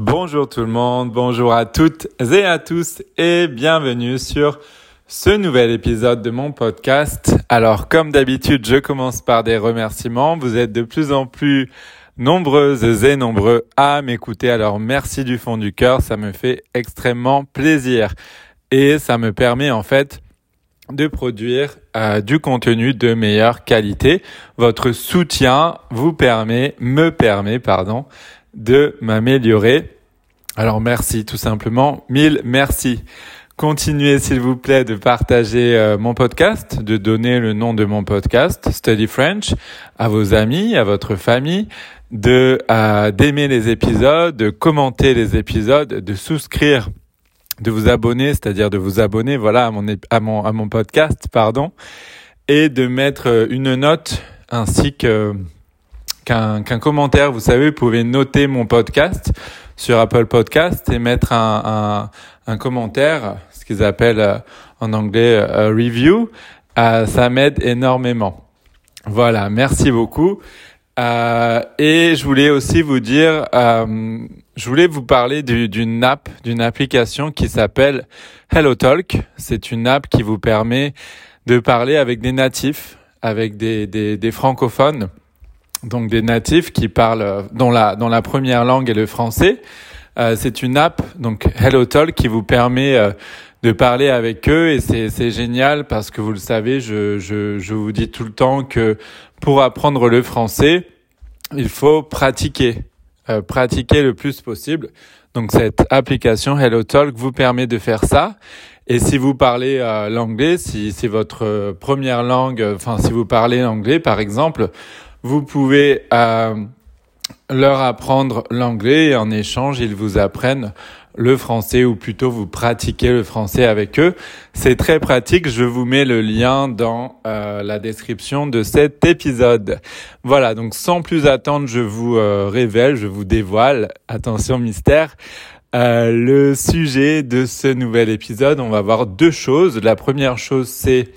Bonjour tout le monde, bonjour à toutes et à tous et bienvenue sur ce nouvel épisode de mon podcast. Alors comme d'habitude, je commence par des remerciements. Vous êtes de plus en plus nombreuses et nombreux à m'écouter. Alors merci du fond du cœur, ça me fait extrêmement plaisir et ça me permet en fait de produire euh, du contenu de meilleure qualité. Votre soutien vous permet, me permet, pardon, de m'améliorer. Alors merci tout simplement, mille merci. Continuez s'il vous plaît de partager euh, mon podcast, de donner le nom de mon podcast Study French à vos amis, à votre famille, de d'aimer les épisodes, de commenter les épisodes, de souscrire, de vous abonner, c'est-à-dire de vous abonner voilà à mon à mon à mon podcast, pardon, et de mettre euh, une note ainsi que qu'un commentaire. Vous savez, vous pouvez noter mon podcast sur Apple Podcast et mettre un, un, un commentaire, ce qu'ils appellent euh, en anglais euh, review. Euh, ça m'aide énormément. Voilà, merci beaucoup. Euh, et je voulais aussi vous dire, euh, je voulais vous parler d'une app, d'une application qui s'appelle HelloTalk. C'est une app qui vous permet de parler avec des natifs, avec des, des, des francophones donc des natifs qui parlent euh, dont la dont la première langue est le français. Euh, c'est une app donc HelloTalk qui vous permet euh, de parler avec eux et c'est génial parce que vous le savez, je je je vous dis tout le temps que pour apprendre le français, il faut pratiquer, euh, pratiquer le plus possible. Donc cette application HelloTalk vous permet de faire ça. Et si vous parlez euh, l'anglais, si c'est votre première langue, enfin si vous parlez l'anglais par exemple, vous pouvez euh, leur apprendre l'anglais et en échange, ils vous apprennent le français ou plutôt vous pratiquez le français avec eux. C'est très pratique. Je vous mets le lien dans euh, la description de cet épisode. Voilà, donc sans plus attendre, je vous euh, révèle, je vous dévoile, attention mystère, euh, le sujet de ce nouvel épisode. On va voir deux choses. La première chose, c'est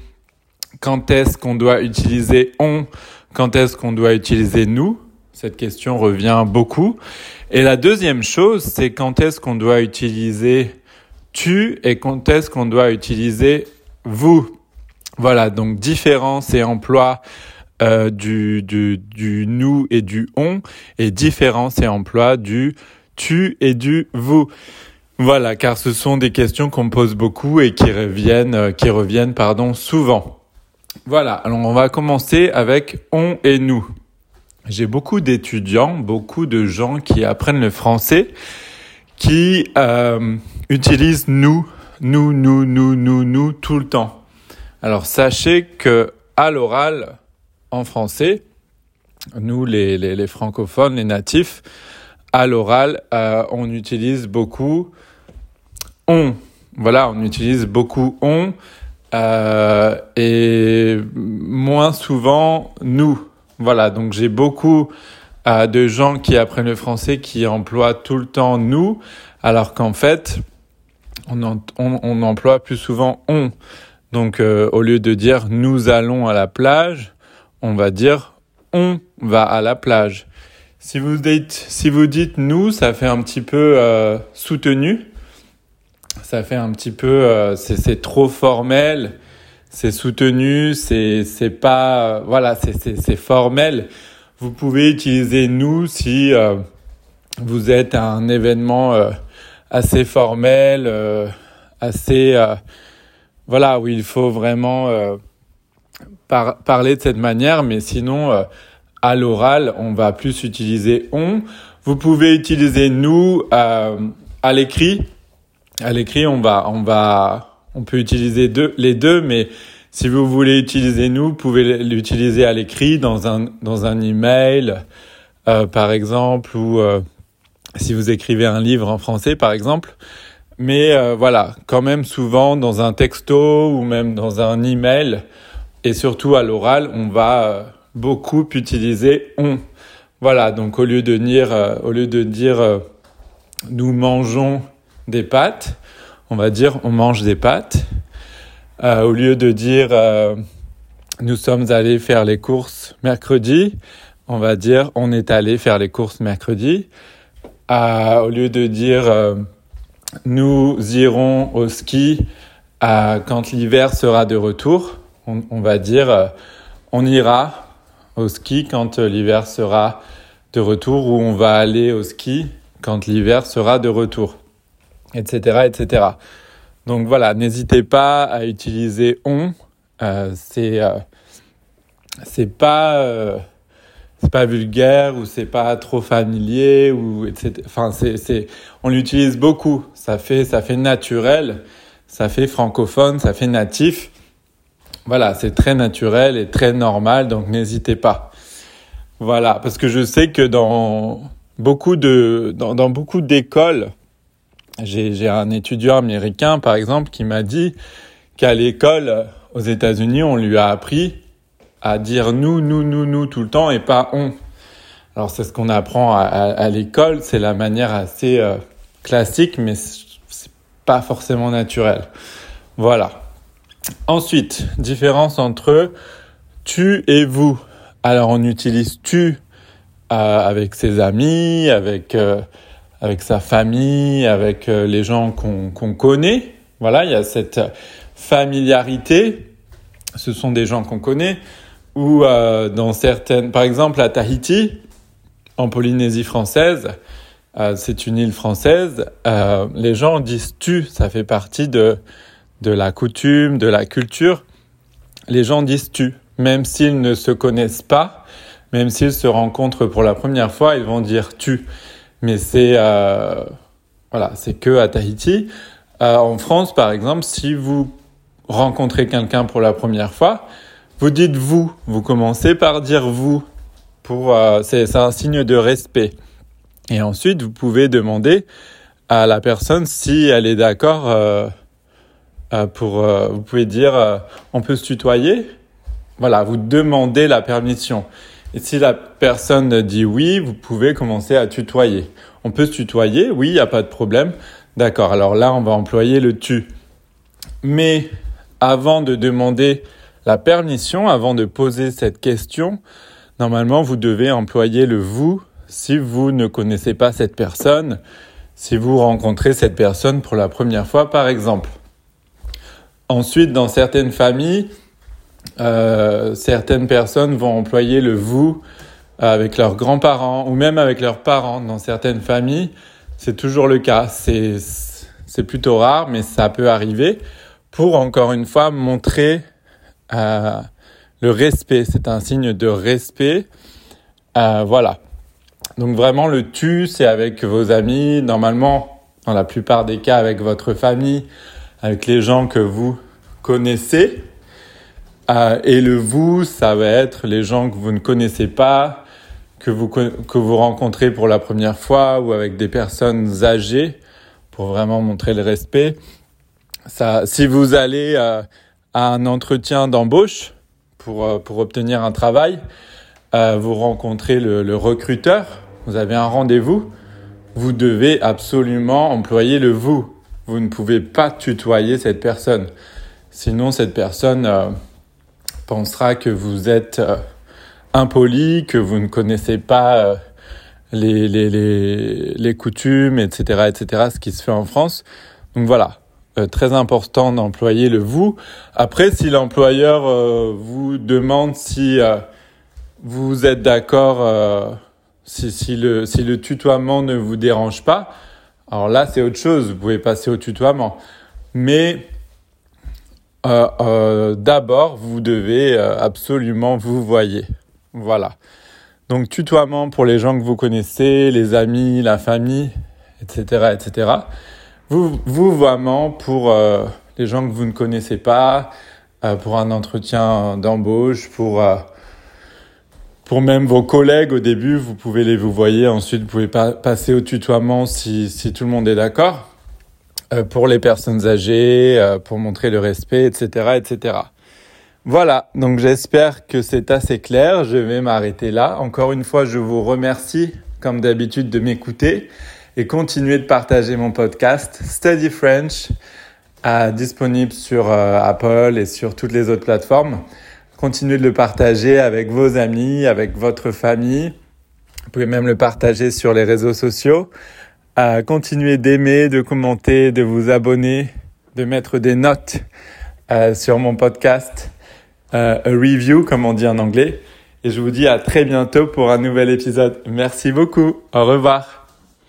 quand est-ce qu'on doit utiliser on quand est-ce qu'on doit utiliser nous? Cette question revient beaucoup. Et la deuxième chose, c'est quand est-ce qu'on doit utiliser tu et quand est-ce qu'on doit utiliser vous? Voilà, donc différence et emploi euh, du, du, du nous et du on et différence et emploi du tu et du vous. Voilà, car ce sont des questions qu'on pose beaucoup et qui reviennent, euh, qui reviennent pardon, souvent. Voilà, alors on va commencer avec on et nous. J'ai beaucoup d'étudiants, beaucoup de gens qui apprennent le français, qui euh, utilisent nous, nous, nous, nous, nous, nous tout le temps. Alors sachez que à l'oral, en français, nous les, les, francophones, les natifs, à l'oral, euh, on utilise beaucoup on. Voilà, on utilise beaucoup on euh, et moins souvent nous. Voilà, donc j'ai beaucoup euh, de gens qui apprennent le français qui emploient tout le temps nous, alors qu'en fait, on, emploie plus souvent on. Donc euh, au lieu de dire nous allons à la plage, on va dire on va à la plage. Si vous dites, si vous dites nous, ça fait un petit peu euh, soutenu ça fait un petit peu, euh, c'est trop formel, c'est soutenu, c'est pas, euh, voilà, c'est formel. Vous pouvez utiliser nous si euh, vous êtes à un événement euh, assez formel, euh, assez, voilà, où il faut vraiment par parler de cette manière, mais sinon à l'oral, on va plus utiliser on. Vous pouvez utiliser nous à l'écrit à l'écrit, on va, on va, on peut utiliser deux, les deux, mais si vous voulez utiliser nous, vous pouvez l'utiliser à l'écrit dans un, dans un email, euh, par exemple, ou euh, si vous écrivez un livre en français, par exemple. Mais euh, voilà, quand même souvent dans un texto ou même dans un email, et surtout à l'oral, on va euh, beaucoup utiliser on. Voilà, donc au lieu de dire, euh, au lieu de dire euh, nous mangeons des pâtes, on va dire on mange des pâtes. Euh, au lieu de dire euh, nous sommes allés faire les courses mercredi, on va dire on est allé faire les courses mercredi. au lieu de dire nous irons au ski quand l'hiver sera de retour, on, va dire on ira au ski quand l'hiver sera de retour ou on va aller au ski quand l'hiver sera de retour, etc., etc. Donc voilà, n'hésitez pas à utiliser on. Euh, c'est euh, c'est pas euh, c'est pas vulgaire ou c'est pas trop familier ou etc. Enfin c'est c'est on l'utilise beaucoup. Ça fait ça fait naturel, ça fait francophone, ça fait natif. Voilà, c'est très naturel et très normal. Donc n'hésitez pas. Voilà, parce que je sais que dans beaucoup de dans, dans beaucoup d'écoles j'ai un étudiant américain, par exemple, qui m'a dit qu'à l'école aux États-Unis, on lui a appris à dire nous, nous, nous, nous tout le temps et pas on. Alors c'est ce qu'on apprend à, l'école, c'est la manière assez euh, classique, mais c'est pas forcément naturel. Voilà. Ensuite, différence entre tu et vous. Alors on utilise tu euh, avec ses amis, avec euh, avec sa famille, avec euh, les gens qu'on connaît. Voilà, il y a cette familiarité. Ce sont des gens qu'on connaît. Ou euh, dans certaines, par exemple à Tahiti, en Polynésie française, euh, c'est une île française. Euh, les gens disent tu, ça fait partie de de la coutume, de la culture. Les gens disent tu, même s'ils ne se connaissent pas, même s'ils se rencontrent pour la première fois, ils vont dire tu mais c'est euh, voilà, c'est que à Tahiti. Euh, en France, par exemple, si vous rencontrez quelqu'un pour la première fois, vous dites vous. Vous commencez par dire vous. Pour euh, c'est un signe de respect. Et ensuite, vous pouvez demander à la personne si elle est d'accord. Euh, euh, pour, vous pouvez dire, on peut se tutoyer. Voilà, vous demandez la permission. Et si la personne dit oui, vous pouvez commencer à tutoyer. On peut se tutoyer, oui, il n'y a pas de problème. D'accord, alors là, on va employer le tu. Mais avant de demander la permission, avant de poser cette question, normalement, vous devez employer le vous si vous ne connaissez pas cette personne, si vous rencontrez cette personne pour la première fois, par exemple. Ensuite, dans certaines familles, euh, certaines personnes vont employer le vous avec leurs grands-parents ou même avec leurs parents dans certaines familles. C'est toujours le cas. C'est, plutôt rare, mais ça peut arriver pour encore une fois montrer euh, le respect. C'est un signe de respect. Euh, voilà. Donc vraiment, le tu, c'est avec vos amis. Normalement, dans la plupart des cas, avec votre famille, avec les gens que vous connaissez. Euh, et le vous, ça va être les gens que vous ne connaissez pas, que vous, que vous rencontrez pour la première fois ou avec des personnes âgées pour vraiment montrer le respect. Si vous allez euh, à un entretien d'embauche pour, euh, pour obtenir un travail, vous rencontrez le recruteur, vous avez un rendez-vous, vous devez absolument employer le vous. Vous ne pouvez pas tutoyer cette personne. Sinon, cette personne pensera que vous êtes euh, impoli, que vous ne connaissez pas euh, les, les, les, les, coutumes, etc., etc., ce qui se fait en France. Donc voilà, euh, très important d'employer le vous. Après, si l'employeur vous demande si vous êtes d'accord, si, si, le, si le tutoiement ne vous dérange pas, alors là, c'est autre chose, vous pouvez passer au tutoiement. Mais euh, euh, d'abord, vous devez euh, absolument vous voyer. Voilà. Donc tutoiement pour les gens que vous connaissez, les amis, la famille, etc., etc. Vous, vous vraiment pour les gens que vous ne connaissez pas, pour un entretien d'embauche, pour pour même vos collègues au début, vous pouvez les vous voyer. Ensuite, vous pouvez pas passer au tutoiement si si tout le monde est d'accord. Euh, pour les personnes âgées, euh, pour montrer le respect, etc., etc. Voilà, donc j'espère que c'est assez clair. Je vais m'arrêter là. Encore une fois, je vous remercie, comme d'habitude, de m'écouter et continuer de partager mon podcast Study French, euh, disponible sur Apple et sur toutes les autres plateformes. Continuez de le partager avec vos amis, avec votre famille, Vous pouvez même le partager sur les réseaux sociaux. Euh, continuez d'aimer, de commenter, de vous abonner, de mettre des notes euh, sur mon podcast, euh, a review comme on dit en anglais. Et je vous dis à très bientôt pour un nouvel épisode. Merci beaucoup. Au revoir.